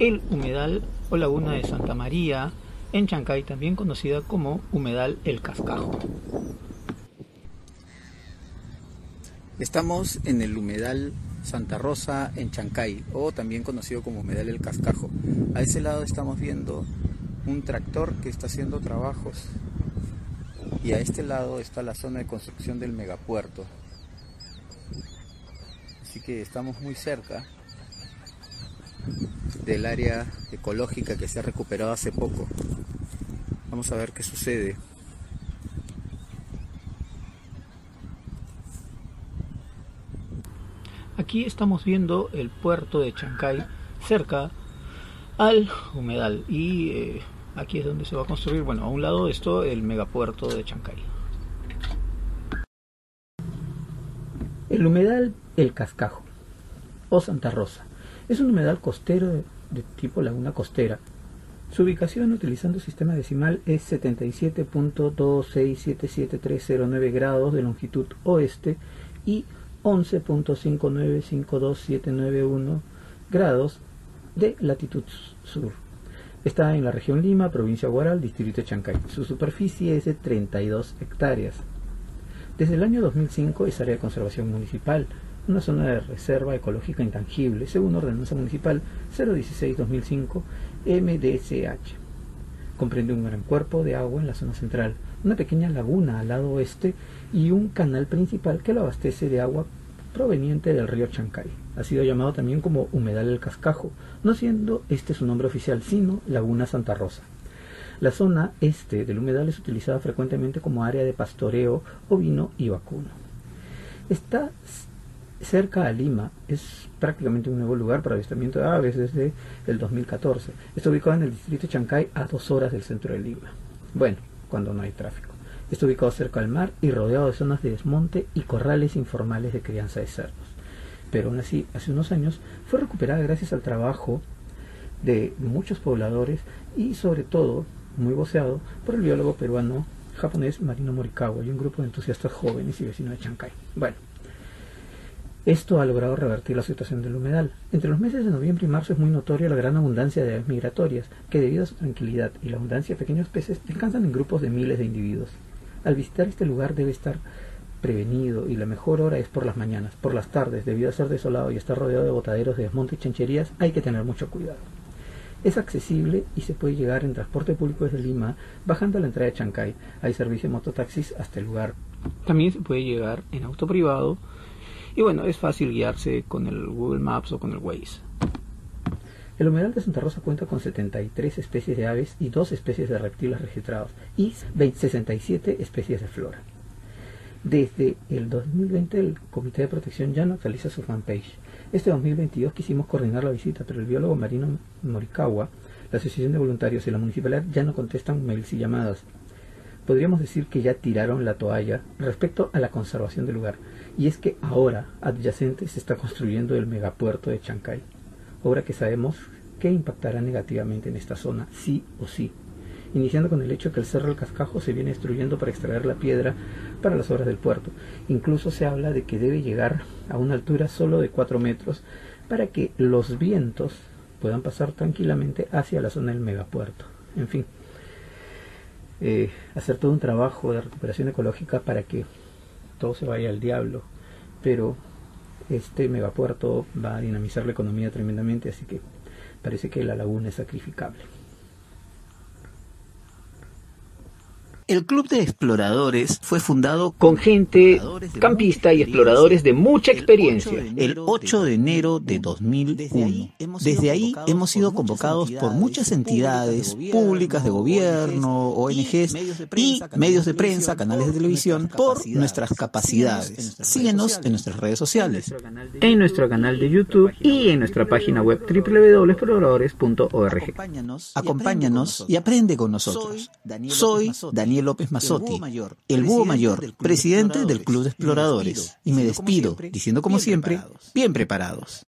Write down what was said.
el humedal o laguna de Santa María en Chancay, también conocida como humedal El Cascajo. Estamos en el humedal Santa Rosa en Chancay, o también conocido como humedal El Cascajo. A ese lado estamos viendo un tractor que está haciendo trabajos y a este lado está la zona de construcción del megapuerto. Así que estamos muy cerca del área ecológica que se ha recuperado hace poco. Vamos a ver qué sucede. Aquí estamos viendo el puerto de Chancay cerca al humedal y eh, aquí es donde se va a construir, bueno, a un lado de esto el megapuerto de Chancay. El humedal El Cascajo o Santa Rosa es un humedal costero de, tipo laguna costera. Su ubicación utilizando sistema decimal es 77.2677309 grados de longitud oeste y 11.5952791 grados de latitud sur. Está en la región Lima, provincia Guaral, distrito de Chancay. Su superficie es de 32 hectáreas. Desde el año 2005 es área de conservación municipal una zona de reserva ecológica intangible, según Ordenanza Municipal 016-2005 MDCH. Comprende un gran cuerpo de agua en la zona central, una pequeña laguna al lado oeste y un canal principal que lo abastece de agua proveniente del río Chancay. Ha sido llamado también como Humedal del Cascajo, no siendo este su nombre oficial, sino Laguna Santa Rosa. La zona este del humedal es utilizada frecuentemente como área de pastoreo ovino y vacuno. Está cerca a Lima. Es prácticamente un nuevo lugar para avistamiento de aves desde el 2014. Está ubicado en el distrito de Chancay a dos horas del centro de Lima. Bueno, cuando no hay tráfico. Está ubicado cerca al mar y rodeado de zonas de desmonte y corrales informales de crianza de cerdos. Pero aún así, hace unos años fue recuperada gracias al trabajo de muchos pobladores y sobre todo muy voceado por el biólogo peruano japonés Marino Morikawa y un grupo de entusiastas jóvenes y vecinos de Chancay. Bueno, esto ha logrado revertir la situación del humedal. Entre los meses de noviembre y marzo es muy notoria la gran abundancia de aves migratorias, que debido a su tranquilidad y la abundancia de pequeños peces descansan en grupos de miles de individuos. Al visitar este lugar debe estar prevenido y la mejor hora es por las mañanas. Por las tardes, debido a ser desolado y estar rodeado de botaderos de desmonte y chancherías, hay que tener mucho cuidado. Es accesible y se puede llegar en transporte público desde Lima, bajando a la entrada de Chancay. Hay servicio de mototaxis hasta el lugar. También se puede llegar en auto privado y bueno, es fácil guiarse con el Google Maps o con el Waze. El humedal de Santa Rosa cuenta con 73 especies de aves y 2 especies de reptiles registrados y 67 especies de flora. Desde el 2020 el Comité de Protección ya no actualiza su fanpage. Este 2022 quisimos coordinar la visita, pero el biólogo marino Morikawa, la Asociación de Voluntarios y la Municipalidad ya no contestan mails y llamadas. Podríamos decir que ya tiraron la toalla respecto a la conservación del lugar. Y es que ahora, adyacente, se está construyendo el megapuerto de Chancay, obra que sabemos que impactará negativamente en esta zona, sí o sí. Iniciando con el hecho que el Cerro del Cascajo se viene destruyendo para extraer la piedra para las obras del puerto. Incluso se habla de que debe llegar a una altura solo de 4 metros para que los vientos puedan pasar tranquilamente hacia la zona del megapuerto. En fin, eh, hacer todo un trabajo de recuperación ecológica para que todo se vaya al diablo, pero este megapuerto va a dinamizar la economía tremendamente, así que parece que la laguna es sacrificable. El Club de Exploradores fue fundado con gente campista y exploradores de mucha experiencia. El 8 de enero de 2001. Desde ahí hemos sido convocados por muchas entidades públicas de gobierno, ONGs y medios de prensa, canales de televisión, por nuestras capacidades. Síguenos en nuestras redes sociales. En nuestro canal de YouTube y en nuestra página web www.exploradores.org. Acompáñanos y aprende con nosotros. Soy Daniel López Mazzotti, el búho mayor, presidente del Club de Exploradores. Y me despido diciendo como siempre, bien preparados.